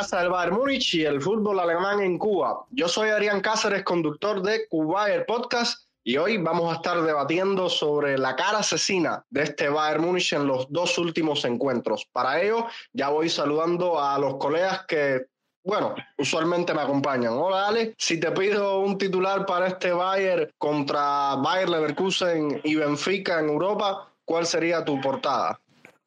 casa del Bayern Múnich y el fútbol alemán en Cuba. Yo soy Adrián Cáceres, conductor de Cubayer Podcast y hoy vamos a estar debatiendo sobre la cara asesina de este Bayern Múnich en los dos últimos encuentros. Para ello, ya voy saludando a los colegas que bueno, usualmente me acompañan. Hola Ale, si te pido un titular para este Bayern contra Bayer Leverkusen y Benfica en Europa, ¿cuál sería tu portada?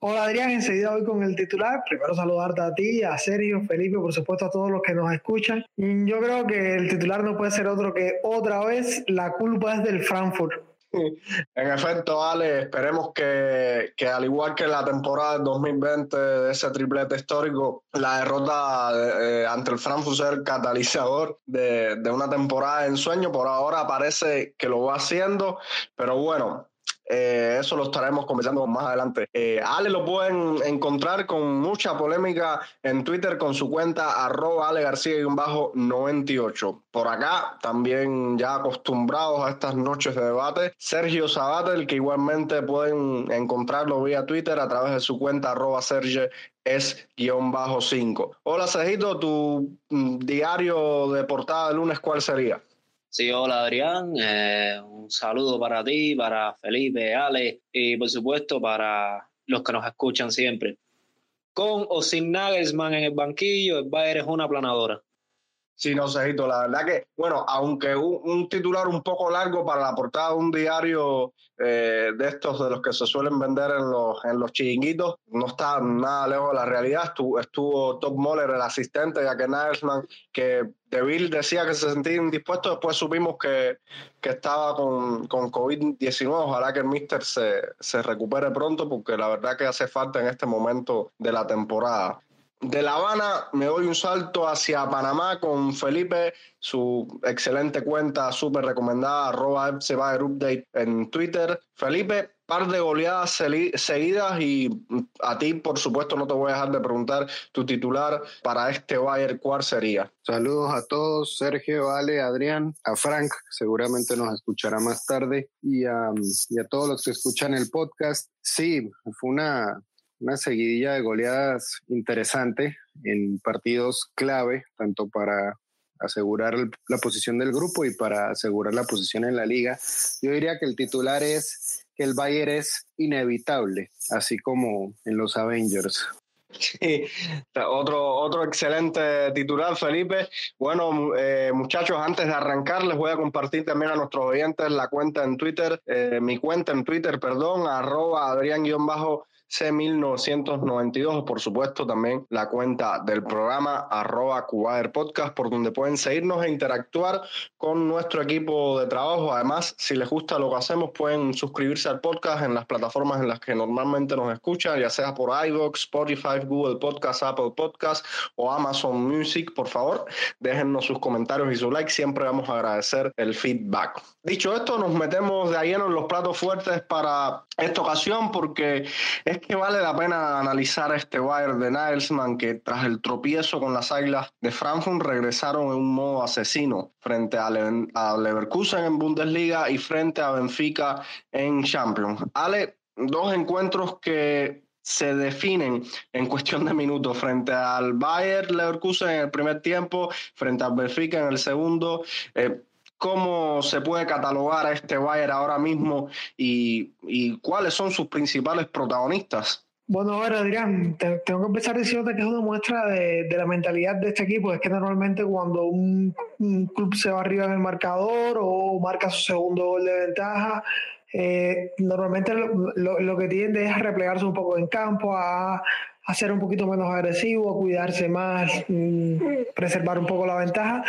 Hola Adrián, enseguida voy con el titular. Primero saludarte a ti, a Sergio, Felipe, por supuesto a todos los que nos escuchan. Yo creo que el titular no puede ser otro que otra vez la culpa es del Frankfurt. En efecto, Ale, esperemos que, que, al igual que la temporada del 2020 de ese triplete histórico, la derrota eh, ante el Frankfurt sea el catalizador de, de una temporada en sueño. Por ahora parece que lo va haciendo, pero bueno, eh, eso lo estaremos conversando más adelante. Eh, Ale lo pueden encontrar con mucha polémica en Twitter con su cuenta arroba Ale García 98. Por acá, también ya acostumbrados a estas noches de debate, Sergio Sabatel, que igualmente pueden encontrarlo vía Twitter a través de su cuenta arroba Sergio es guion bajo 5. Hola Sergito, tu mm, diario de portada de lunes, ¿cuál sería? Sí, hola Adrián, eh, un saludo para ti, para Felipe, Ale y por supuesto para los que nos escuchan siempre. Con o sin Nagelsmann en el banquillo, el Bayern es una planadora. Sí, no, Cejito, la verdad que, bueno, aunque un, titular un poco largo para la portada de un diario eh, de estos de los que se suelen vender en los, en los chiringuitos, no está nada lejos de la realidad. Estuvo, estuvo Top Moller, el asistente, ya que Nagelsmann, que De decía que se sentía indispuesto, después supimos que, que estaba con, con COVID-19. Ojalá que el Mister se, se recupere pronto, porque la verdad que hace falta en este momento de la temporada de La Habana me doy un salto hacia Panamá con Felipe, su excelente cuenta súper recomendada, arroba en Twitter. Felipe, par de goleadas seguidas y a ti, por supuesto, no te voy a dejar de preguntar tu titular para este Bayern, ¿cuál sería? Saludos a todos, Sergio, Ale, Adrián, a Frank, seguramente nos escuchará más tarde, a, y a todos los que escuchan el podcast. Sí, fue una, una seguidilla de goleadas interesante en partidos clave, tanto para asegurar la posición del grupo y para asegurar la posición en la liga. Yo diría que el titular es que el Bayern es inevitable, así como en los Avengers. Sí, otro, otro excelente titular, Felipe. Bueno, eh, muchachos, antes de arrancar, les voy a compartir también a nuestros oyentes la cuenta en Twitter, eh, mi cuenta en Twitter, perdón, arroba Adrián-bajo C1992, por supuesto también la cuenta del programa arroba Cubader Podcast, por donde pueden seguirnos e interactuar con nuestro equipo de trabajo. Además, si les gusta lo que hacemos, pueden suscribirse al podcast en las plataformas en las que normalmente nos escuchan, ya sea por iVoox, Spotify, Google Podcast, Apple Podcast o Amazon Music, por favor, déjennos sus comentarios y su like, siempre vamos a agradecer el feedback. Dicho esto, nos metemos de ahí en los platos fuertes para esta ocasión porque es que vale la pena analizar este Bayern de Nagelsmann que tras el tropiezo con las Águilas de Frankfurt regresaron en un modo asesino frente a, Leverkusen en Bundesliga y frente a Benfica en Champions. Ale, dos encuentros que se definen en cuestión de minutos frente al Bayern Leverkusen en el primer tiempo, frente al Benfica en el segundo. Eh, cómo se puede catalogar a este Bayern ahora mismo y, cuáles son sus principales protagonistas. Bueno, a ver, Adrián, tengo que empezar diciéndote que es una muestra de, la mentalidad de este equipo. Es que normalmente cuando un, club se va arriba en el marcador o marca su segundo gol de ventaja, eh, normalmente lo, lo, que tiende es a replegarse un poco en campo, a, a ser un poquito menos agresivo, cuidarse más, mm, preservar un poco la ventaja,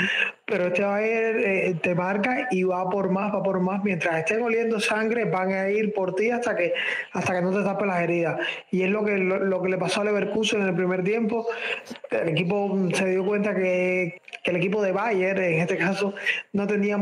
pero este va a ir, eh, te marca y va por más, va por más. Mientras estén oliendo sangre, van a ir por ti hasta que, hasta que no te tapen las heridas. Y es lo que, lo, que le pasó a Leverkusen en el primer tiempo. El equipo se dio cuenta que, que el equipo de Bayern, en este caso, no tenía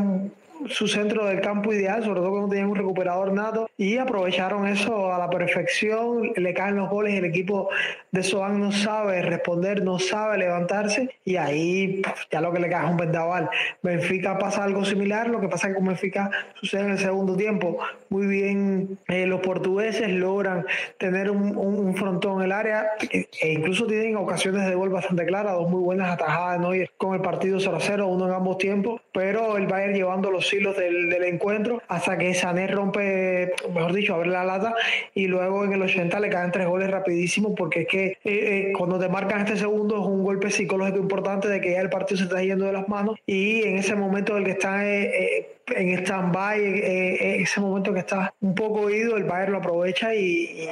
su centro del campo ideal, sobre todo cuando tenían un recuperador nato, y aprovecharon eso a la perfección, le caen los goles, el equipo de Soan no sabe responder, no sabe levantarse, y ahí ya lo que le cae es un vendaval. Benfica pasa algo similar, lo que pasa es que con Benfica sucede en el segundo tiempo. Muy bien, eh, los portugueses logran tener un, frontón en el área, e incluso tienen ocasiones de gol bastante claras, dos muy buenas atajadas ¿no? con el partido 0-0, uno en ambos tiempos, pero el Bayern llevando los hilos del, del encuentro hasta que Sané rompe, mejor dicho, abre la lata y luego en el 80 le caen tres goles rapidísimo porque es que eh, eh, cuando te marcan este segundo es un golpe psicológico importante de que ya el partido se está yendo de las manos y en ese momento el que está eh, en stand-by, ese momento que está un poco oído, el Bayern lo aprovecha y,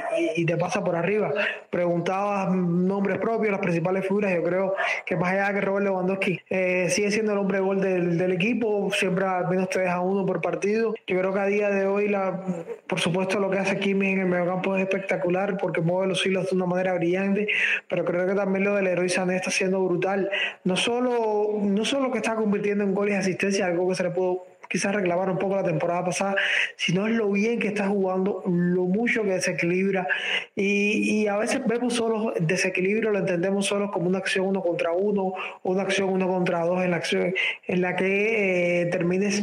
te pasa por arriba. Preguntabas nombres propios, las principales figuras, yo creo que más allá que Robert Lewandowski sigue siendo el hombre gol del, del, equipo, siempre al menos te deja uno por partido. Yo creo que a día de hoy, la, por supuesto, lo que hace Kimi en el mediocampo es espectacular porque mueve los hilos de una manera brillante, pero creo que también lo del héroe Sané está siendo brutal. No solo, no solo que está convirtiendo en goles y asistencia, algo que se le pudo quizás reclamar un poco la temporada pasada, sino es lo bien que está jugando, lo mucho que desequilibra. Y, y a veces vemos solo desequilibrio, lo entendemos solo como una acción uno contra uno, una acción uno contra dos en la acción en la que eh, termines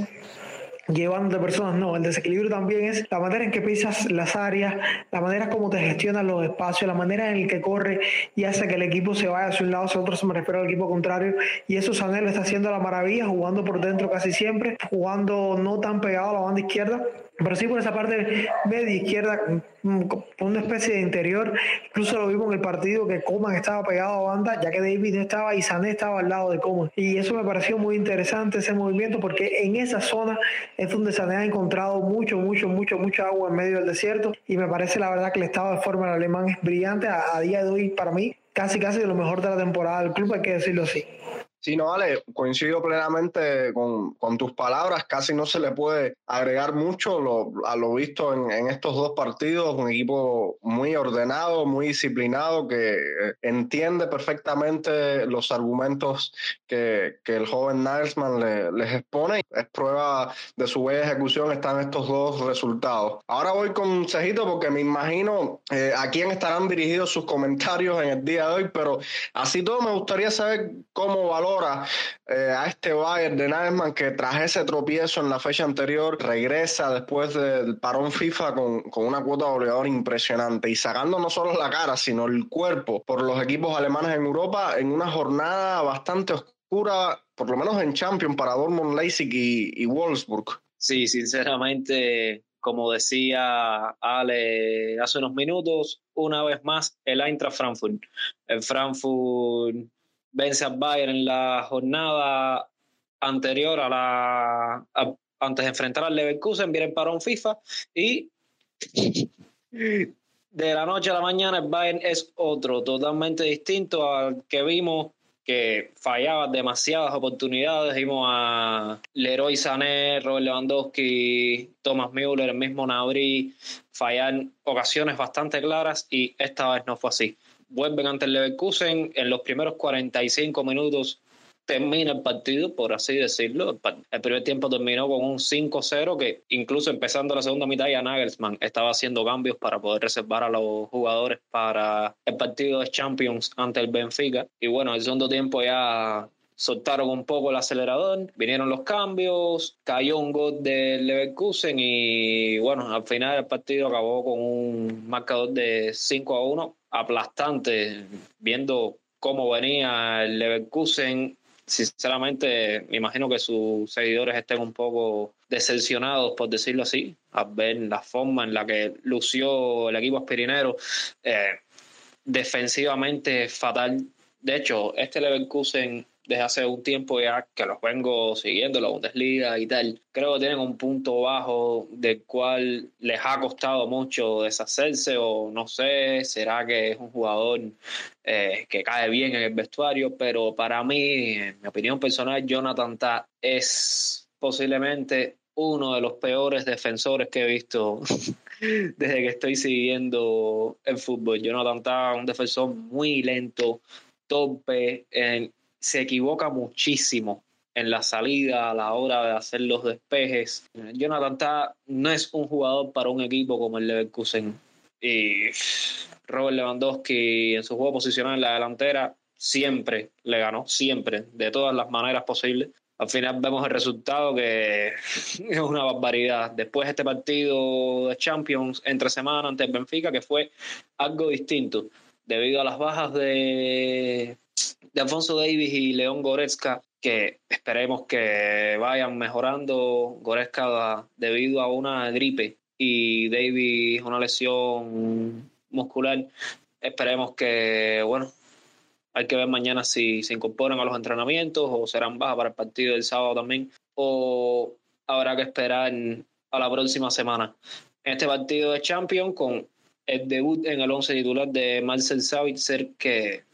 llevando personas, no, el desequilibrio también es la manera en que pisas las áreas, la manera como te gestionan los espacios, la manera en que corre y hace que el equipo se vaya hacia un lado, hacia otro, se me refiero al equipo contrario, y eso Sané lo está haciendo a la maravilla, jugando por dentro casi siempre, jugando no tan pegado a la banda izquierda, pero sí por esa parte media izquierda, mm, con una especie de interior. Incluso lo vimos en el partido que Coman estaba pegado a banda, ya que David estaba y Sané estaba al lado de Coman. Y eso me pareció muy interesante, ese movimiento, porque en esa zona es donde Sané ha encontrado mucho, mucho, mucho, mucha agua en medio del desierto. Y me parece la verdad que el estado de forma del alemán es brillante. A, a día de hoy, para mí, casi, casi de lo mejor de la temporada del club, hay que decirlo así. Sí, no, vale, coincido plenamente con, con, tus palabras. Casi no se le puede agregar mucho lo, a lo visto en, en, estos dos partidos. Un equipo muy ordenado, muy disciplinado, que eh, entiende perfectamente los argumentos que, que el joven Nagelsmann le, les expone. Es prueba de su bella ejecución están estos dos resultados. Ahora voy con Cejito porque me imagino eh, a quién estarán dirigidos sus comentarios en el día de hoy, pero así todo me gustaría saber cómo valora eh, a este Bayern de Nagelsmann que tras ese tropiezo en la fecha anterior regresa después del parón FIFA con, con una cuota de goleador impresionante y sacando no solo la cara sino el cuerpo por los equipos alemanes en Europa en una jornada bastante oscura, por lo menos en Champions para Dortmund, Leipzig y, y Wolfsburg. Sí, sinceramente como decía Ale hace unos minutos, una vez más el Eintracht Frankfurt. El Frankfurt vence al Bayern en la jornada anterior a la antes de enfrentar al Leverkusen viene el parón FIFA y de la noche a la mañana el Bayern es otro totalmente distinto al que vimos que fallaba demasiadas oportunidades. Vimos a Leroy Sané, Robert Lewandowski, Thomas Müller, el mismo Nabri, fallar ocasiones bastante claras y esta vez no fue así vuelven ante el Leverkusen. En los primeros 45 minutos termina el partido, por así decirlo. El primer tiempo terminó con un 5-0 que incluso empezando la segunda mitad ya Nagelsmann estaba haciendo cambios para poder reservar a los jugadores para el partido de Champions ante el Benfica. Y bueno, el segundo tiempo ya soltaron un poco el acelerador, vinieron los cambios, cayó un gol del Leverkusen y bueno, al final el partido acabó con un marcador de 5 a 1 aplastante, viendo cómo venía el Leverkusen. Sinceramente, me imagino que sus seguidores estén un poco decepcionados, por decirlo así, a ver la forma en la que lució el equipo aspirinero. Eh, defensivamente fatal. De hecho, este Leverkusen desde hace un tiempo ya que los vengo siguiendo, la Bundesliga y tal. Creo que tienen un punto bajo del cual les ha costado mucho deshacerse o no sé, será que es un jugador eh, que cae bien en el vestuario, pero para mí, en mi opinión personal, Jonathan Ta es posiblemente uno de los peores defensores que he visto desde que estoy siguiendo el fútbol. Jonathan Ta un defensor muy lento, torpe, en, se equivoca muchísimo en la salida, a la hora de hacer los despejes. Jonathan Ta no es un jugador para un equipo como el Leverkusen. Y Robert Lewandowski en su juego posicional en la delantera siempre le ganó, siempre, de todas las maneras posibles. Al final vemos el resultado que es una barbaridad. Después este partido de Champions entre semana ante el Benfica, que fue algo distinto, debido a las bajas de, de Alfonso Davis y León Goretzka, que esperemos que vayan mejorando. Goretzka debido a una gripe y Davis una lesión muscular. Esperemos que, bueno, hay que ver mañana si se incorporan a los entrenamientos o serán bajas para el partido del sábado también. O habrá que esperar a la próxima semana. En este partido de Champions, con el debut en el 11 titular de Marcel Savitzer, que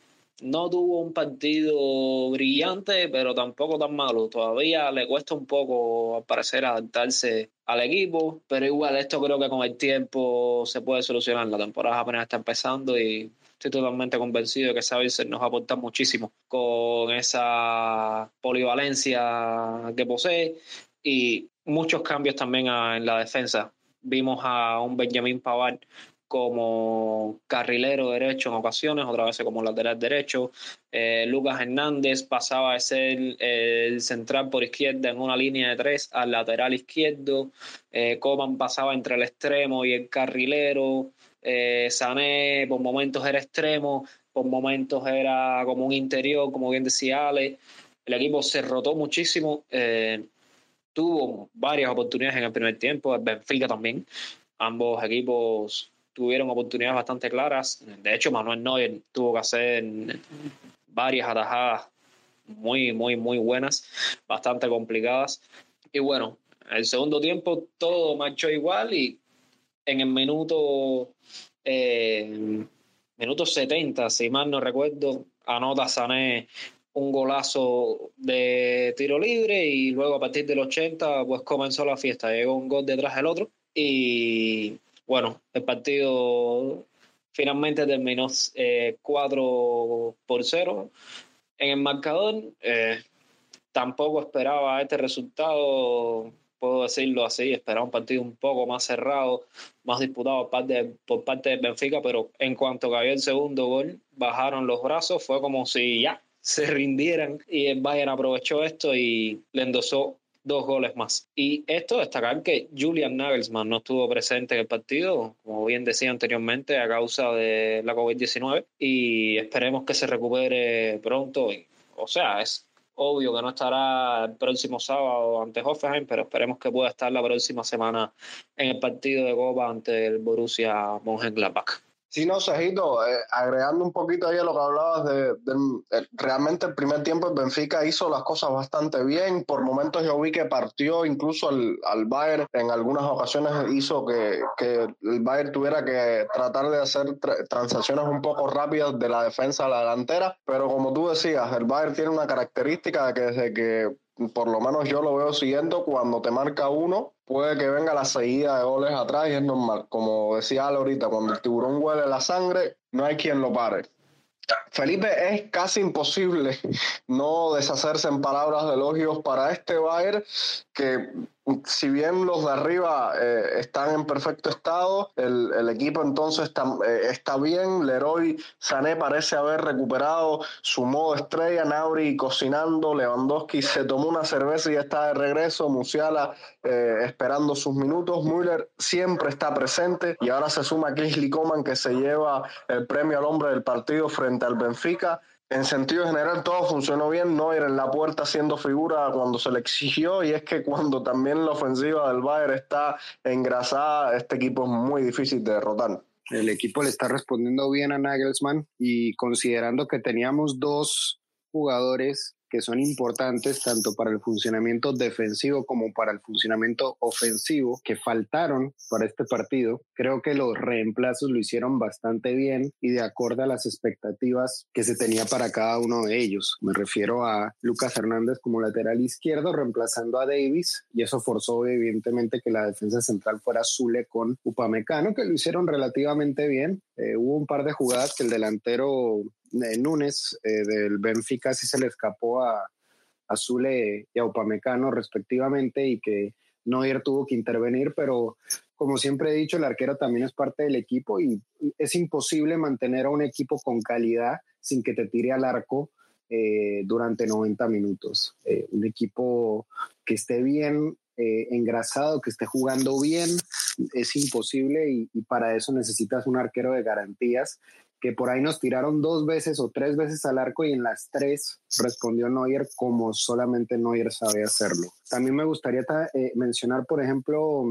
no tuvo un partido brillante, pero tampoco tan malo. Todavía le cuesta un poco, al parecer, adaptarse al equipo, pero igual esto creo que con el tiempo se puede solucionar. La temporada apenas está empezando y estoy totalmente convencido de que Savitzer nos aporta muchísimo con esa polivalencia que posee y muchos cambios también en la defensa. Vimos a un Benjamin Pavard como carrilero derecho en ocasiones, otra vez como lateral derecho. Eh, Lucas Hernández pasaba a ser el central por izquierda en una línea de tres al lateral izquierdo. Eh, Coman pasaba entre el extremo y el carrilero. Eh, Sané por momentos era extremo, por momentos era como un interior, como bien decía Ale. El equipo se rotó muchísimo. Eh, tuvo varias oportunidades en el primer tiempo, el Benfica también. Ambos equipos tuvieron oportunidades bastante claras. De hecho, Manuel Neuer tuvo que hacer varias atajadas muy, muy, muy buenas, bastante complicadas. Y bueno, el segundo tiempo todo marchó igual y en el minuto, eh, minuto 70, si mal no recuerdo, anota Sané un golazo de tiro libre y luego a partir del 80 pues comenzó la fiesta, llegó un gol detrás del otro y bueno, el partido finalmente terminó 4 eh, por 0 en el marcador. Eh, tampoco esperaba este resultado, puedo decirlo así, esperaba un partido un poco más cerrado, más disputado por parte, por parte de Benfica, pero en cuanto cayó el segundo gol, bajaron los brazos, fue como si ya se rindieran y el Bayern aprovechó esto y le endosó dos goles más. Y esto destacar que Julian Nagelsmann no estuvo presente en el partido, como bien decía anteriormente, a causa de la COVID-19 y esperemos que se recupere pronto. O sea, es obvio que no estará el próximo sábado ante Hoffenheim, pero esperemos que pueda estar la próxima semana en el partido de Copa ante el Borussia Mönchengladbach. Sí, no, Cejito, eh, agregando un poquito ahí a lo que hablabas de, realmente el primer tiempo el Benfica hizo las cosas bastante bien. Por momentos yo vi que partió incluso al, al Bayern, en algunas ocasiones hizo que, que, el Bayern tuviera que tratar de hacer transacciones un poco rápidas de la defensa a la delantera, pero como tú decías, el Bayern tiene una característica de que desde que por lo menos yo lo veo siguiendo, cuando te marca uno, puede que venga la seguida de goles atrás y es normal. Como decía Ale ahorita, cuando el tiburón huele la sangre, no hay quien lo pare. Felipe, es casi imposible no deshacerse en palabras de elogios para este Bayern que si bien los de arriba eh, están en perfecto estado, el, equipo entonces está, eh, está, bien. Leroy Sané parece haber recuperado su modo estrella. Nauri cocinando. Lewandowski se tomó una cerveza y está de regreso. Musiala eh, esperando sus minutos. Müller siempre está presente. Y ahora se suma Kingsley Coman que se lleva el premio al hombre del partido frente al Benfica en sentido general todo funcionó bien, no era en la puerta haciendo figura cuando se le exigió y es que cuando también la ofensiva del Bayern está engrasada, este equipo es muy difícil de derrotar. El equipo le está respondiendo bien a Nagelsmann y considerando que teníamos dos jugadores que son importantes tanto para el funcionamiento defensivo como para el funcionamiento ofensivo que faltaron para este partido. Creo que los reemplazos lo hicieron bastante bien y de acuerdo a las expectativas que se tenía para cada uno de ellos. Me refiero a Lucas Hernández como lateral izquierdo reemplazando a Davis y eso forzó evidentemente que la defensa central fuera Zule con Upamecano que lo hicieron relativamente bien. Eh, hubo un par de jugadas que el delantero Núñez eh, del Benfica sí se le escapó a, Azule y a Upamecano respectivamente y que Neuer tuvo que intervenir, pero como siempre he dicho, el arquero también es parte del equipo y es imposible mantener a un equipo con calidad sin que te tire al arco eh, durante 90 minutos. Eh, un equipo que esté bien engrasado, que esté jugando bien, es imposible y, para eso necesitas un arquero de garantías que por ahí nos tiraron dos veces o tres veces al arco y en las tres respondió Neuer como solamente Neuer sabe hacerlo. También me gustaría eh, mencionar, por ejemplo,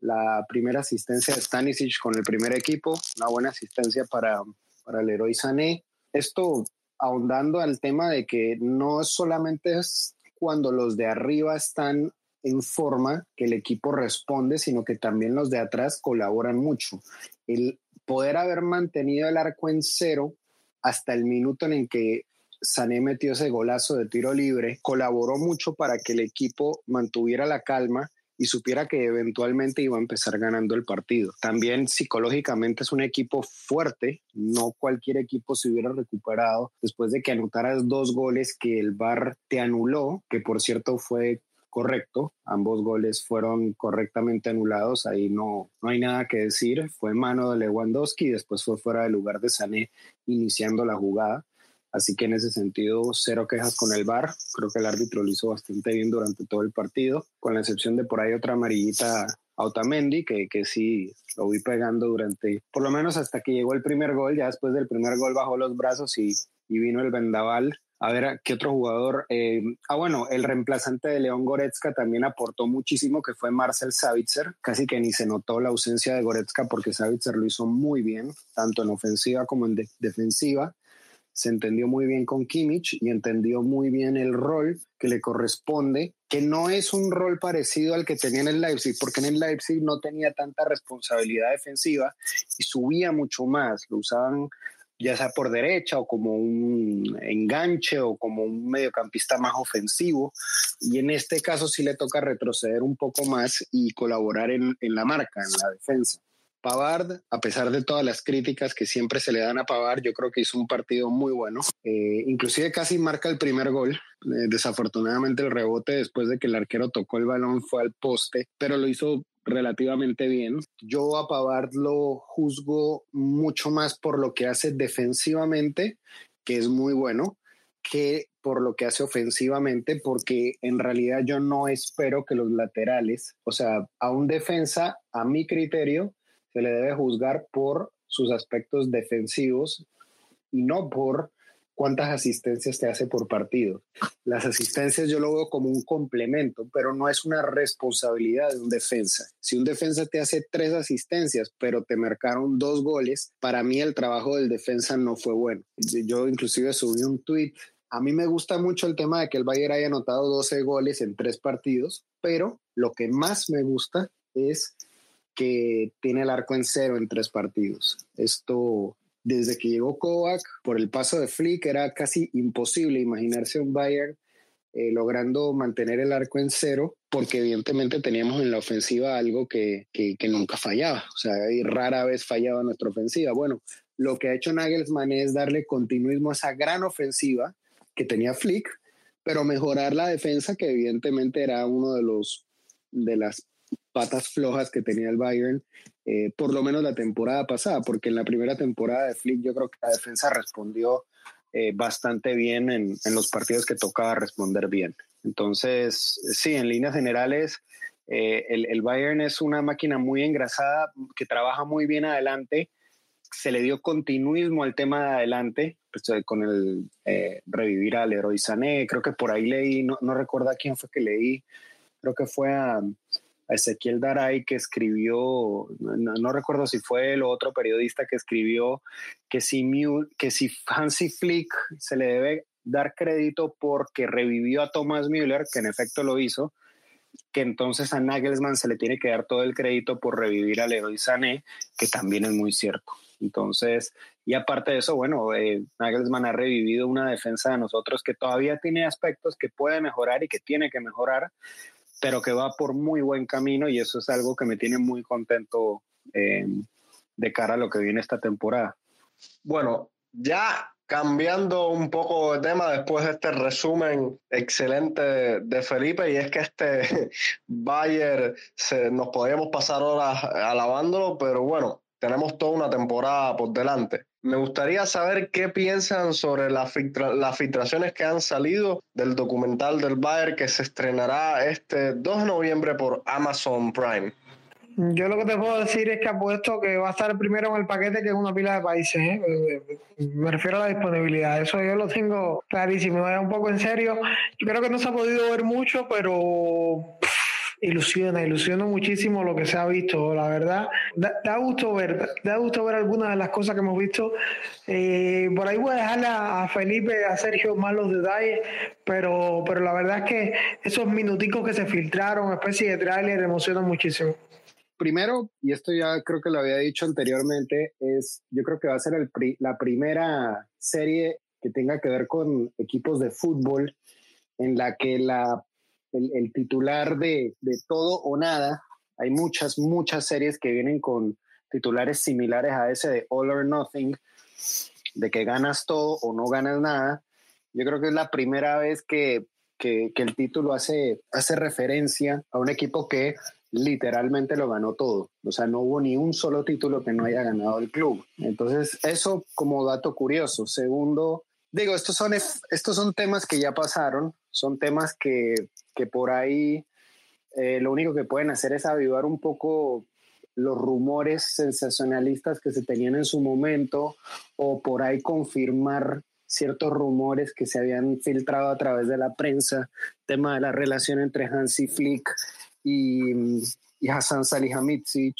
la primera asistencia de Stanisic con el primer equipo, una buena asistencia para, para héroe Sané. Esto ahondando al tema de que no solamente es cuando los de arriba están en forma que el equipo responde, sino que también los de atrás colaboran mucho. El poder haber mantenido el arco en cero hasta el minuto en el que Sané metió ese golazo de tiro libre, colaboró mucho para que el equipo mantuviera la calma y supiera que eventualmente iba a empezar ganando el partido. También psicológicamente es un equipo fuerte, no cualquier equipo se hubiera recuperado después de que anotaras dos goles que el VAR te anuló, que por cierto fue correcto. Ambos goles fueron correctamente anulados. Ahí no, no hay nada que decir. Fue mano de Lewandowski y después fue fuera del lugar de Sané iniciando la jugada. Así que en ese sentido, cero quejas con el VAR. Creo que el árbitro lo hizo bastante bien durante todo el partido, con la excepción de por ahí otra amarillita a Otamendi, que, que sí lo vi pegando durante, por lo menos hasta que llegó el primer gol. Ya después del primer gol bajó los brazos y, y vino el vendaval a ver, ¿qué otro jugador? Eh, ah, bueno, el reemplazante de León Goretzka también aportó muchísimo, que fue Marcel Savitzer. Casi que ni se notó la ausencia de Goretzka porque Savitzer lo hizo muy bien, tanto en ofensiva como en defensiva. Se entendió muy bien con Kimmich y entendió muy bien el rol que le corresponde, que no es un rol parecido al que tenía en el Leipzig, porque en el Leipzig no tenía tanta responsabilidad defensiva y subía mucho más. Lo usaban ya sea por derecha o como un enganche o como un mediocampista más ofensivo. Y en este caso sí le toca retroceder un poco más y colaborar en, en la marca, en la defensa. Pavard, a pesar de todas las críticas que siempre se le dan a Pavard, yo creo que hizo un partido muy bueno. Eh, inclusive casi marca el primer gol. Eh, desafortunadamente el rebote después de que el arquero tocó el balón fue al poste, pero lo hizo relativamente bien. Yo a Pavard lo juzgo mucho más por lo que hace defensivamente, que es muy bueno, que por lo que hace ofensivamente, porque en realidad yo no espero que los laterales, o sea, a un defensa, a mi criterio, se le debe juzgar por sus aspectos defensivos y no por cuántas asistencias te hace por partido. Las asistencias yo lo veo como un complemento, pero no es una responsabilidad de un defensa. Si un defensa te hace tres asistencias, pero te marcaron dos goles, para mí el trabajo del defensa no fue bueno. Yo inclusive subí un tweet. A mí me gusta mucho el tema de que el Bayern haya anotado 12 goles en tres partidos, pero lo que más me gusta es que tiene el arco en cero en tres partidos. Esto desde que llegó Kovac, por el paso de Flick, era casi imposible imaginarse un Bayern eh, logrando mantener el arco en cero, porque evidentemente teníamos en la ofensiva algo que, que, nunca fallaba, o sea, y rara vez fallaba nuestra ofensiva. Bueno, lo que ha hecho Nagelsmann es darle continuismo a esa gran ofensiva que tenía Flick, pero mejorar la defensa, que evidentemente era uno de los de las patas flojas que tenía el Bayern, eh, por lo menos la temporada pasada, porque en la primera temporada de Flick yo creo que la defensa respondió eh, bastante bien en, los partidos que tocaba responder bien. Entonces, sí, en líneas generales, eh, el, Bayern es una máquina muy engrasada que trabaja muy bien adelante. Se le dio continuismo al tema de adelante, pues, con el revivir al héroe Sané. Creo que por ahí leí, no, no recuerdo a quién fue que leí, creo que fue a, a Ezequiel Daray que escribió, no, recuerdo si fue el otro periodista que escribió que si, que si Hansi Flick se le debe dar crédito porque revivió a Thomas Müller, que en efecto lo hizo, que entonces a Nagelsmann se le tiene que dar todo el crédito por revivir a Leroy Sané, que también es muy cierto. Entonces, y aparte de eso, bueno, eh, Nagelsmann ha revivido una defensa de nosotros que todavía tiene aspectos que puede mejorar y que tiene que mejorar, pero que va por muy buen camino y eso es algo que me tiene muy contento eh, de cara a lo que viene esta temporada. Bueno, ya cambiando un poco de tema después de este resumen excelente de Felipe, y es que este Bayer se, nos podríamos pasar horas alabándolo, pero bueno, tenemos toda una temporada por delante. Me gustaría saber qué piensan sobre las filtraciones que han salido del documental del Bayer que se estrenará este 2 de noviembre por Amazon Prime. Yo lo que te puedo decir es que apuesto que va a estar primero en el paquete que es una pila de países. ¿eh? Me refiero a la disponibilidad. Eso yo lo tengo clarísimo. Un poco en serio. Creo que no se ha podido ver mucho, pero ilusiona, ilusiona muchísimo lo que se ha visto, la verdad. Da, gusto ver, da gusto ver algunas de las cosas que hemos visto. Eh, por ahí voy a dejarle a, Felipe, a Sergio más los detalles, pero, pero la verdad es que esos minuticos que se filtraron, especie de tráiler, emocionan muchísimo primero, y esto ya creo que lo había dicho anteriormente, es yo creo que va a ser el la primera serie que tenga que ver con equipos de fútbol en la que la, el, titular de, de, todo o nada, hay muchas, muchas series que vienen con titulares similares a ese de All or Nothing, de que ganas todo o no ganas nada. Yo creo que es la primera vez que, que, que el título hace, hace referencia a un equipo que literalmente lo ganó todo. O sea, no hubo ni un solo título que no haya ganado el club. Entonces, eso como dato curioso. Segundo, digo, estos son, estos son temas que ya pasaron, son temas que, que por ahí eh, lo único que pueden hacer es avivar un poco los rumores sensacionalistas que se tenían en su momento o por ahí confirmar ciertos rumores que se habían filtrado a través de la prensa, tema de la relación entre Hansi Flick y, y Hassan Salihamidzic,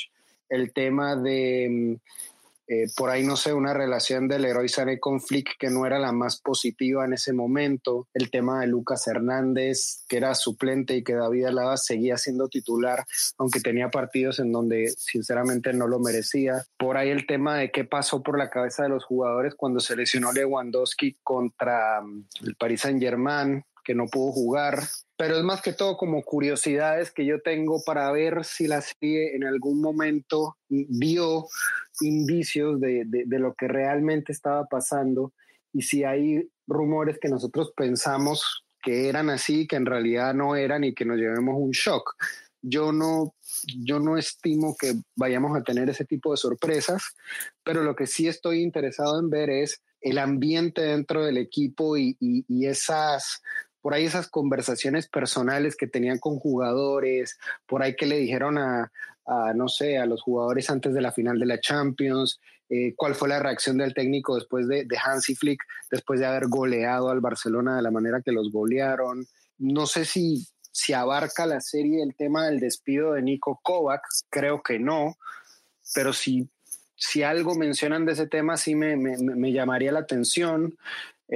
el tema de, eh, por ahí no sé, una relación del héroe Sané con que no era la más positiva en ese momento, el tema de Lucas Hernández, que era suplente y que David Alaba seguía siendo titular, aunque tenía partidos en donde sinceramente no lo merecía, por ahí el tema de qué pasó por la cabeza de los jugadores cuando se lesionó Lewandowski contra mm, el Paris Saint Germain, que no pudo jugar, pero es más que todo como curiosidades que yo tengo para ver si la serie en algún momento vio indicios de, de, lo que realmente estaba pasando y si hay rumores que nosotros pensamos que eran así, que en realidad no eran y que nos llevemos un shock. Yo no, yo no estimo que vayamos a tener ese tipo de sorpresas, pero lo que sí estoy interesado en ver es el ambiente dentro del equipo y, y, y esas por ahí esas conversaciones personales que tenían con jugadores, por ahí que le dijeron a, no sé, a los jugadores antes de la final de la Champions, eh, cuál fue la reacción del técnico después de, de Hansi Flick, después de haber goleado al Barcelona de la manera que los golearon. No sé si, si abarca la serie el tema del despido de Nico Kovac, creo que no, pero si, si algo mencionan de ese tema sí me, me, me llamaría la atención.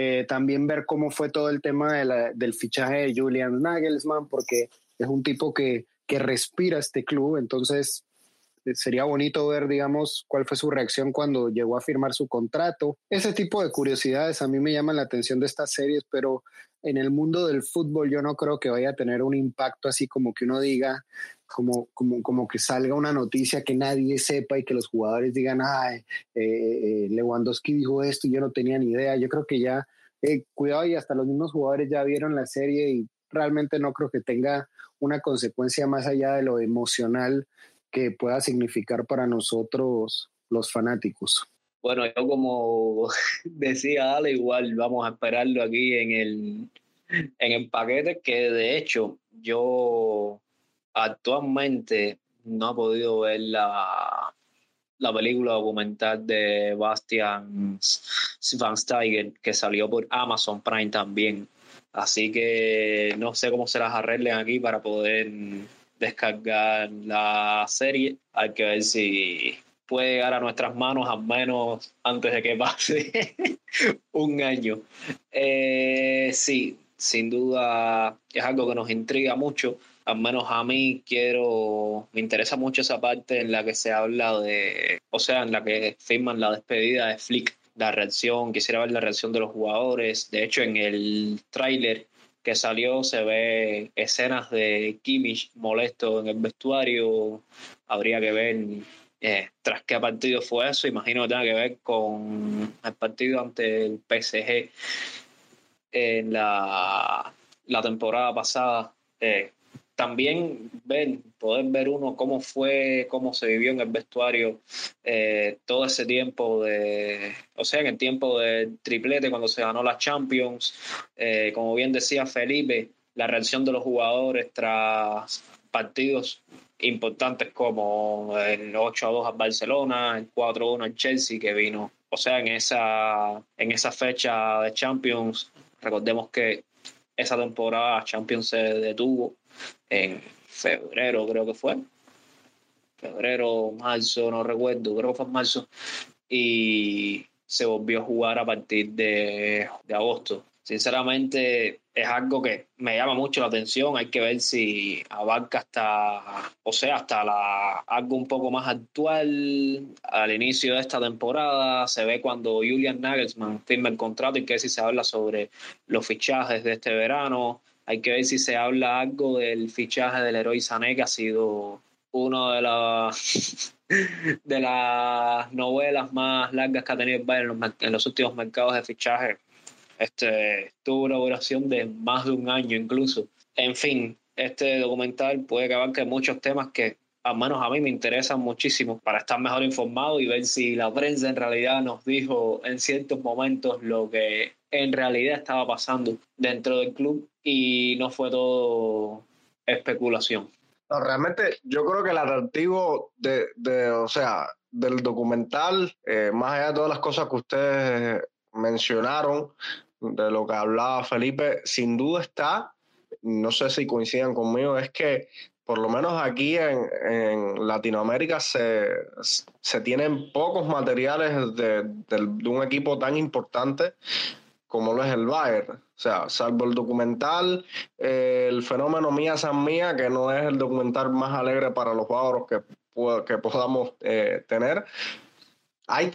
Eh, también ver cómo fue todo el tema del fichaje de Julian Nagelsmann, porque es un tipo que, que respira este club, entonces eh, sería bonito ver, digamos, cuál fue su reacción cuando llegó a firmar su contrato. Ese tipo de curiosidades a mí me llaman la atención de estas series, pero en el mundo del fútbol yo no creo que vaya a tener un impacto así como que uno diga, como, como, como que salga una noticia que nadie sepa y que los jugadores digan, ay, eh, eh, Lewandowski dijo esto y yo no tenía ni idea. Yo creo que ya, eh, cuidado, y hasta los mismos jugadores ya vieron la serie y realmente no creo que tenga una consecuencia más allá de lo emocional que pueda significar para nosotros los fanáticos. Bueno, yo como decía Ale, igual vamos a esperarlo aquí en el, en el paquete, que de hecho yo actualmente no he podido ver la, la película documental de Bastian Schweinsteiger que salió por Amazon Prime también. Así que no sé cómo se las arreglen aquí para poder descargar la serie. Hay que ver si puede llegar a nuestras manos al menos antes de que pase un año. Eh, sí, sin duda es algo que nos intriga mucho al menos a mí quiero, me interesa mucho esa parte en la que se habla de, o sea, en la que firman la despedida de Flick, la reacción, quisiera ver la reacción de los jugadores. De hecho, en el tráiler que salió se ve escenas de Kimmich molesto en el vestuario. Habría que ver Eh, ¿Tras qué partido fue eso? Imagino que tenga que ver con el partido ante el PSG en la, la temporada pasada. Eh, también ver, poder ver uno cómo fue, cómo se vivió en el vestuario eh, todo ese tiempo de, o sea, en el tiempo del triplete cuando se ganó la Champions, eh, como bien decía Felipe, la reacción de los jugadores tras partidos importantes como el 8 a 2 al Barcelona, el 4 a 1 al Chelsea que vino, o sea, en esa, en esa fecha de Champions, recordemos que esa temporada Champions se detuvo en febrero, creo que fue. Febrero, marzo, no recuerdo, creo que fue en marzo. Y se volvió a jugar a partir de, de agosto. Sinceramente, es algo que me llama mucho la atención. Hay que ver si abarca hasta, o sea, hasta la, algo un poco más actual. Al inicio de esta temporada se ve cuando Julian Nagelsmann firma el contrato y que si se habla sobre los fichajes de este verano. Hay que ver si se habla algo del fichaje del héroe Sané, que ha sido una de las de las novelas más largas que ha tenido el Bayern en los, últimos mercados de fichaje. Este, tuvo una duración de más de un año incluso. En fin, este documental puede acabar que muchos temas que al menos a mí me interesan muchísimo para estar mejor informado y ver si la prensa en realidad nos dijo en ciertos momentos lo que en realidad estaba pasando dentro del club y no fue todo especulación. realmente yo creo que el atractivo de, de o sea, del documental, eh, más allá de todas las cosas que ustedes mencionaron, de lo que hablaba Felipe, sin duda está, no sé si coincidan conmigo, es que por lo menos aquí en, en Latinoamérica se, se, tienen pocos materiales de, de, de, un equipo tan importante como lo es el Bayern. O sea, salvo el documental, eh, el fenómeno Mía San Mía, que no es el documental más alegre para los bávaros que, que podamos eh, tener. Hay,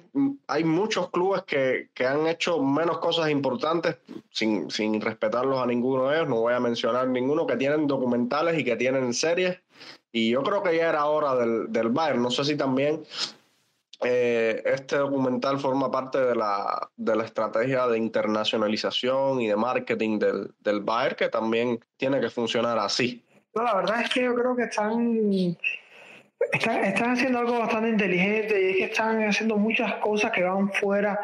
hay muchos clubes que, que, han hecho menos cosas importantes sin, sin respetarlos a ninguno de ellos, no voy a mencionar ninguno, que tienen documentales y que tienen series. Y yo creo que ya era hora del, del Bayern. No sé si también eh, este documental forma parte de la, de la estrategia de internacionalización y de marketing del, del Bayer, que también tiene que funcionar así. No, la verdad es que yo creo que están, están, están haciendo algo bastante inteligente y es que están haciendo muchas cosas que van fuera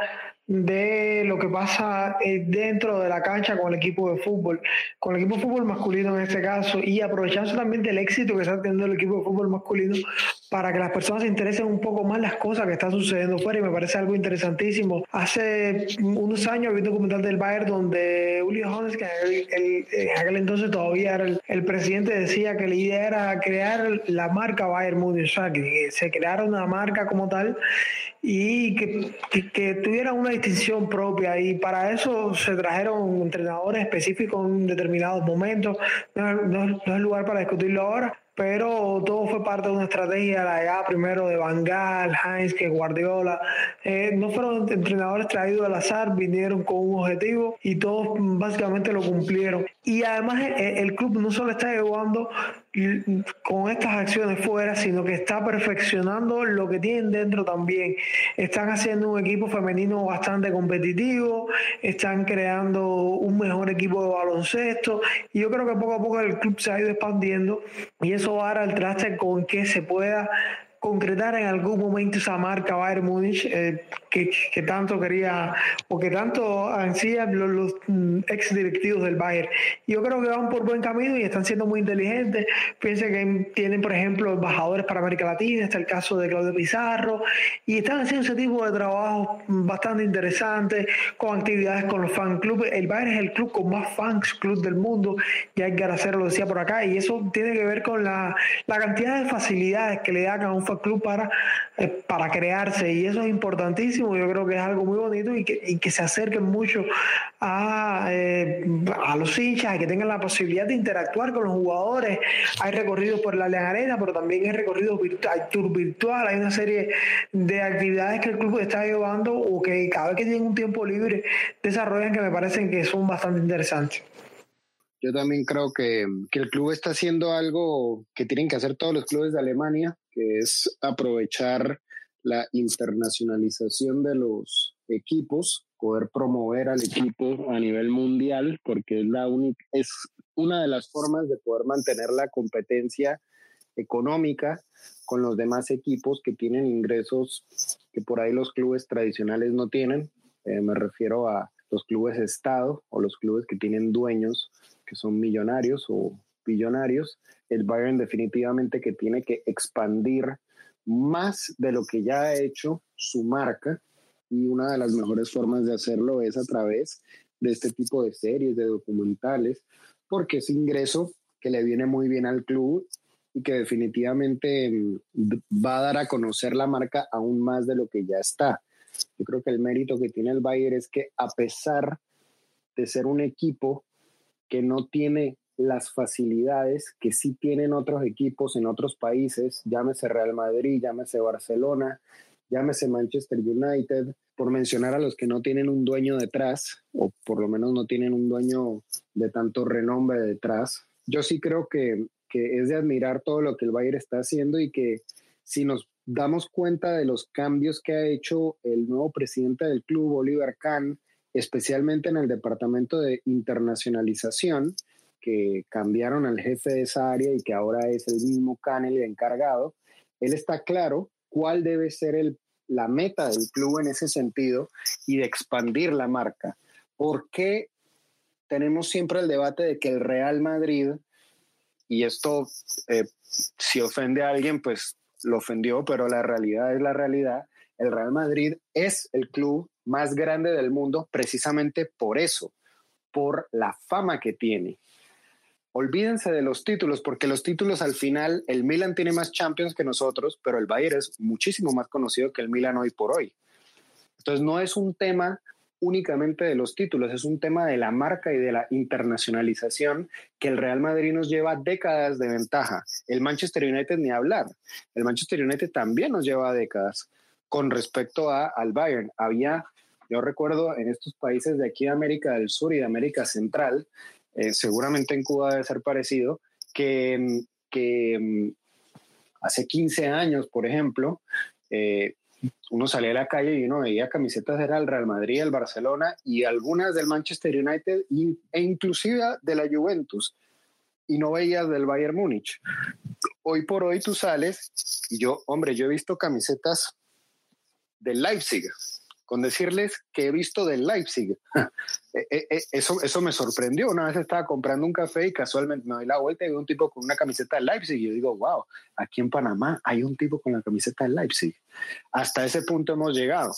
de lo que pasa eh, dentro de la cancha con el equipo de fútbol, con el equipo de fútbol masculino en este caso, y aprovecharse también del éxito que está teniendo el equipo de fútbol masculino para que las personas se interesen un poco más las cosas que están sucediendo fuera, y me parece algo interesantísimo. Hace unos años vi un documental del Bayern donde Julio Jones, que en aquel entonces todavía era el, presidente, decía que la idea era crear la marca Bayern Munich, o sea, que se creara una marca como tal y que, que, tuviera una distinción propia y para eso se trajeron entrenadores específicos en determinados momentos. No, no, no es lugar para discutirlo ahora, pero todo fue parte de una estrategia, la llegada primero de Van Gaal, Heinz, que Guardiola, eh, no fueron entrenadores traídos al azar, vinieron con un objetivo y todos básicamente lo cumplieron. Y además eh, el club no solo está llevando con estas acciones fuera, sino que está perfeccionando lo que tienen dentro también. Están haciendo un equipo femenino bastante competitivo, están creando un mejor equipo de baloncesto y yo creo que poco a poco el club se ha ido expandiendo y eso va a al traste con que se pueda concretar en algún momento esa marca Bayern Múnich eh, que, que, tanto quería o que tanto ansían los, los mm, ex directivos del Bayern. Yo creo que van por buen camino y están siendo muy inteligentes. Piensen que tienen, por ejemplo, embajadores para América Latina, está el caso de Claudio Pizarro, y están haciendo ese tipo de trabajo bastante interesantes con actividades con los fan clubes. El Bayern es el club con más fans club del mundo, ya hay Garacero lo decía por acá, y eso tiene que ver con la, la cantidad de facilidades que le dan a un club para, eh, para crearse y eso es importantísimo, yo creo que es algo muy bonito y que, y que se acerquen mucho a, eh, a los hinchas, que tengan la posibilidad de interactuar con los jugadores. Hay recorridos por la Arena, pero también hay recorridos virtual, hay virtual, hay una serie de actividades que el club está llevando o que cada vez que tienen un tiempo libre desarrollan que me parecen que son bastante interesantes. Yo también creo que, que, el club está haciendo algo que tienen que hacer todos los clubes de Alemania, es aprovechar la internacionalización de los equipos, poder promover al equipo a nivel mundial, porque es la única, es una de las formas de poder mantener la competencia económica con los demás equipos que tienen ingresos que por ahí los clubes tradicionales no tienen. Eh, me refiero a los clubes Estado o los clubes que tienen dueños que son millonarios o billonarios. El Bayern definitivamente que tiene que expandir más de lo que ya ha hecho su marca y una de las mejores formas de hacerlo es a través de este tipo de series, de documentales, porque es ingreso que le viene muy bien al club y que definitivamente mm, va a dar a conocer la marca aún más de lo que ya está. Yo creo que el mérito que tiene el Bayern es que a pesar de ser un equipo que no tiene las facilidades que sí tienen otros equipos en otros países, llámese Real Madrid, llámese Barcelona, llámese Manchester United, por mencionar a los que no tienen un dueño detrás, o por lo menos no tienen un dueño de tanto renombre detrás. Yo sí creo que, que es de admirar todo lo que el Bayern está haciendo y que si nos damos cuenta de los cambios que ha hecho el nuevo presidente del club, Oliver Kahn, especialmente en el departamento de internacionalización, que cambiaron al jefe de esa área y que ahora es el mismo Kahn el encargado, él está claro cuál debe ser el, la meta del club en ese sentido y de expandir la marca. ¿Por qué tenemos siempre el debate de que el Real Madrid, y esto eh, si ofende a alguien, pues lo ofendió, pero la realidad es la realidad, el Real Madrid es el club más grande del mundo precisamente por eso, por la fama que tiene olvídense de los títulos, porque los títulos al final, el Milan tiene más Champions que nosotros, pero el Bayern es muchísimo más conocido que el Milan hoy por hoy. Entonces no es un tema únicamente de los títulos, es un tema de la marca y de la internacionalización que el Real Madrid nos lleva décadas de ventaja. El Manchester United ni hablar. El Manchester United también nos lleva décadas con respecto a, al Bayern. Había, yo recuerdo en estos países de aquí de América del Sur y de América Central, eh, seguramente en Cuba debe ser parecido, que, que mm, hace 15 años, por ejemplo, eh, uno salía a la calle y uno veía camisetas del Real Madrid, el Barcelona y algunas del Manchester United e inclusive de la Juventus y no veías del Bayern Múnich. Hoy por hoy tú sales y yo, hombre, yo he visto camisetas del Leipzig, con decirles que he visto del Leipzig. Eh, eh, eh, eso, eso me sorprendió. Una vez estaba comprando un café y casualmente me doy la vuelta y veo un tipo con una camiseta del Leipzig. Y yo digo, wow, aquí en Panamá hay un tipo con la camiseta del Leipzig. Hasta ese punto hemos llegado.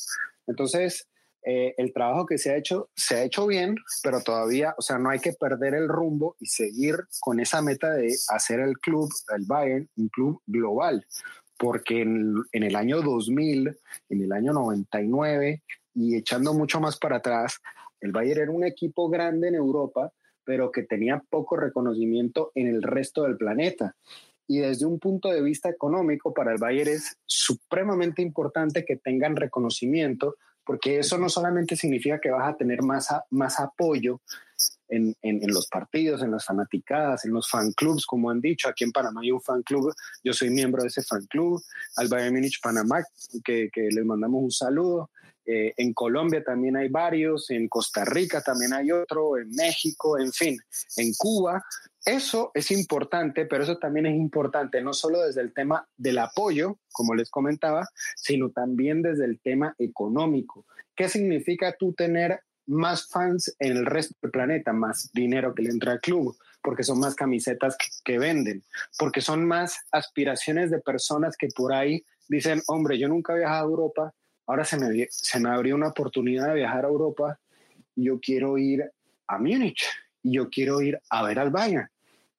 Entonces, el trabajo que se ha hecho, se ha hecho bien, pero todavía, o sea, no hay que perder el rumbo y seguir con esa meta de hacer el club, el Bayern, un club global porque en, el año 2000, en el año 99 y echando mucho más para atrás, el Bayern era un equipo grande en Europa, pero que tenía poco reconocimiento en el resto del planeta. Y desde un punto de vista económico, para el Bayern es supremamente importante que tengan reconocimiento, porque eso no solamente significa que vas a tener más, más apoyo, en, en, los partidos, en las fanaticadas, en los fan clubs, como han dicho. Aquí en Panamá hay un fan club, yo soy miembro de ese fan club, al Bayern Munich Panamá, que, que les mandamos un saludo. Eh, en Colombia también hay varios, en Costa Rica también hay otro, en México, en fin, en Cuba. Eso es importante, pero eso también es importante no solo desde el tema del apoyo, como les comentaba, sino también desde el tema económico. ¿Qué significa tú tener más fans en el resto del planeta, más dinero que le entra al club, porque son más camisetas que, venden, porque son más aspiraciones de personas que por ahí dicen, hombre, yo nunca he viajado a Europa, ahora se me, se me abrió una oportunidad de viajar a Europa, yo quiero ir a Múnich y yo quiero ir a ver al Bayern.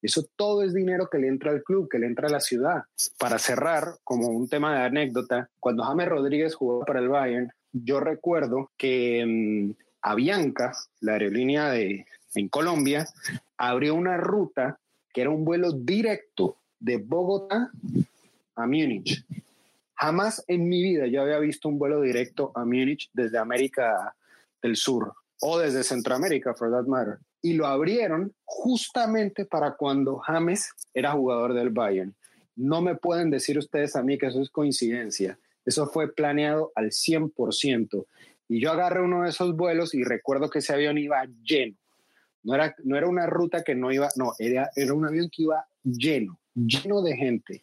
Eso todo es dinero que le entra al club, que le entra a la ciudad. Para cerrar, como un tema de anécdota, cuando James Rodríguez jugó para el Bayern, yo recuerdo que mm, Avianca, la aerolínea de, en Colombia, abrió una ruta que era un vuelo directo de Bogotá a Múnich. Jamás en mi vida yo había visto un vuelo directo a Múnich desde América del Sur o desde Centroamérica, for that matter. Y lo abrieron justamente para cuando James era jugador del Bayern. No me pueden decir ustedes a mí que eso es coincidencia. Eso fue planeado al 100%. Y yo agarré uno de esos vuelos y recuerdo que ese avión iba lleno. No era, no era una ruta que no iba, no, era, era un avión que iba lleno, lleno de gente.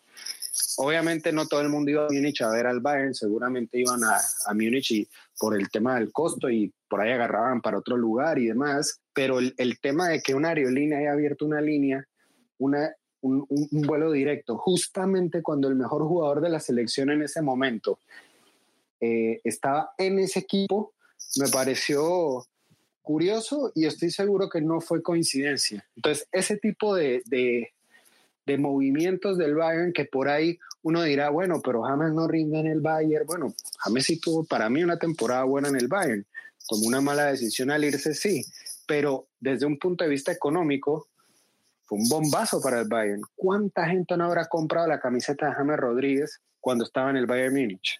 Obviamente no todo el mundo iba a Múnich a ver al Bayern, seguramente iban a, a Múnich y por el tema del costo y por ahí agarraban para otro lugar y demás, pero el, el tema de que una aerolínea haya abierto una línea, una, un, vuelo directo, justamente cuando el mejor jugador de la selección en ese momento eh, estaba en ese equipo, me pareció curioso y estoy seguro que no fue coincidencia. Entonces, ese tipo de, de, de movimientos del Bayern que por ahí uno dirá, bueno, pero James no rinde en el Bayern. Bueno, James sí tuvo para mí una temporada buena en el Bayern. Tomó una mala decisión al irse, sí, pero desde un punto de vista económico, fue un bombazo para el Bayern. ¿Cuánta gente no habrá comprado la camiseta de James Rodríguez cuando estaba en el Bayern Múnich?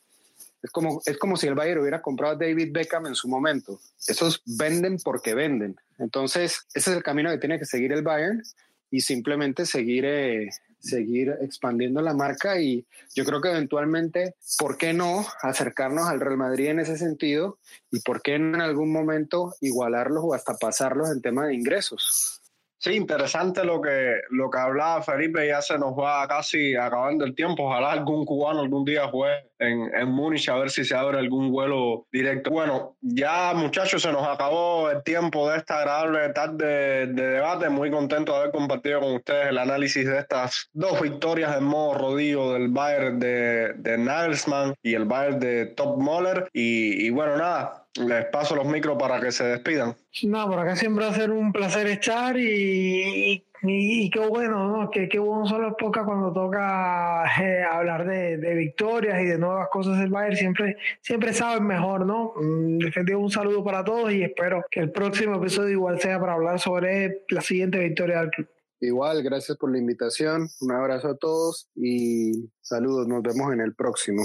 Es como, es como si el Bayern hubiera comprado a David Beckham en su momento. Esos venden porque venden. Entonces, ese es el camino que tiene que seguir el Bayern y simplemente seguir, eh, seguir expandiendo la marca y yo creo que eventualmente, ¿por qué no acercarnos al Real Madrid en ese sentido? Y ¿por qué en algún momento igualarlos o hasta pasarlos en tema de ingresos? Sí, interesante lo que, lo que hablaba Felipe, ya se nos va casi acabando el tiempo. Ojalá algún cubano algún día juegue en, en Múnich a ver si se abre algún vuelo directo. Bueno, ya muchachos, se nos acabó el tiempo de esta agradable tarde de debate. Muy contento de haber compartido con ustedes el análisis de estas dos victorias en modo rodillo del Bayern de, de Nagelsmann y el Bayern de Top Moller. Y, y bueno, nada, les paso los micros para que se despidan. No, por acá siempre va a ser un placer estar y, y, y qué bueno, ¿no? Qué, qué bueno son las pocas cuando toca eh, hablar de, de, victorias y de nuevas cosas del Bayern. Siempre, siempre saben mejor, ¿no? Mm, definitivamente un saludo para todos y espero que el próximo episodio igual sea para hablar sobre la siguiente victoria del club. Igual, gracias por la invitación. Un abrazo a todos y saludos. Nos vemos en el próximo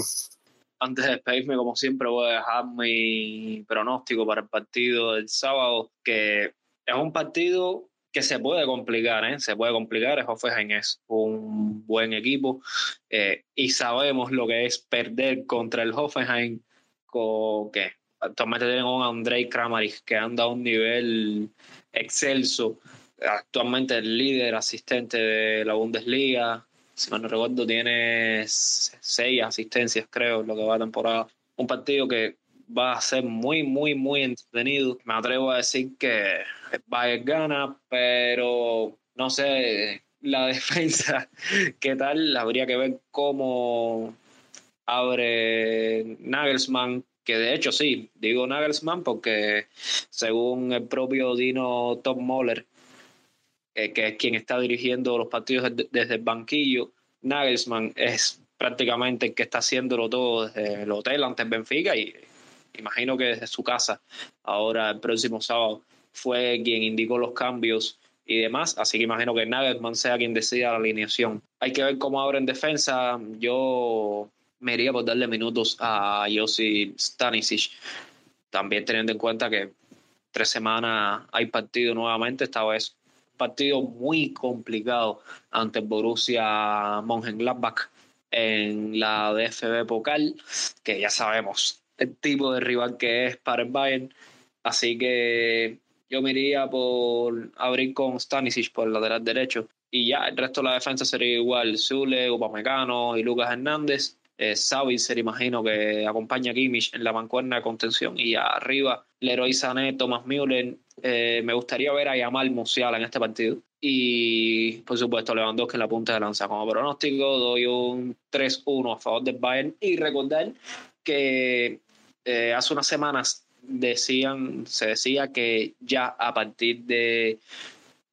antes de despedirme, como siempre, voy a dejar mi pronóstico para el partido del sábado, que es un partido que se puede complicar, ¿eh? se puede complicar. Hoffenheim es un buen equipo eh, y sabemos lo que es perder contra el Hoffenheim, que actualmente tienen un Andrei Kramaric que anda a un nivel excelso, actualmente el líder asistente de la Bundesliga, si mal no recuerdo, tiene seis asistencias, creo, lo que va a temporada. Un partido que va a ser muy, muy, muy entretenido. Me atrevo a decir que Bayern gana, pero no sé, la defensa, ¿qué tal? Habría que ver cómo abre Nagelsmann, que de hecho sí, digo Nagelsmann porque según el propio Dino Tom Moller, eh, que es quien está dirigiendo los partidos desde el banquillo. Nagelsmann es prácticamente el que está haciéndolo todo desde el hotel antes Benfica y imagino que desde su casa, ahora el próximo sábado, fue quien indicó los cambios y demás, así que imagino que Nagelsmann sea quien decida la alineación. Hay que ver cómo abre en defensa, yo me iría por darle minutos a Josi Stanisic, también teniendo en cuenta que tres semanas hay partido nuevamente, esta vez partido muy complicado ante Borussia Mönchengladbach en la DFB Pokal, que ya sabemos el tipo de rival que es para el Bayern. Así que yo me iría por abrir con Stanisic por el lateral derecho. Y ya el resto de la defensa sería igual: Zule, Upamecano y Lucas Hernández. Eh, se imagino que acompaña a Kimmich en la mancuerna de contención. Y arriba, Leroy Sané, Thomas Müller, eh, me gustaría ver a Yamal Musiala en este partido. Y por supuesto, Lewandowski en la punta de lanza. Como pronóstico, doy un 3-1 a favor del Bayern. Y recordar que eh, hace unas semanas decían, se decía que ya a partir de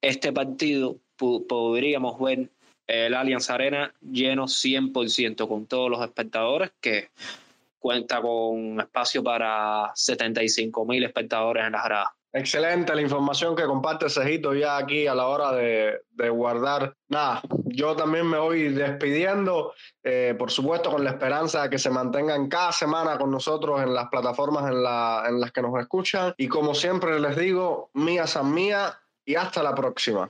este partido podríamos ver el Allianz Arena lleno 100% con todos los espectadores que cuenta con espacio para 75 mil espectadores en las gradas. Excelente la información que comparte Cejito ya aquí a la hora de, de guardar. Nada, yo también me voy despidiendo, eh, por supuesto con la esperanza de que se mantengan cada semana con nosotros en las plataformas en, la, en las que nos escuchan. Y como siempre les digo, mía san mía y hasta la próxima.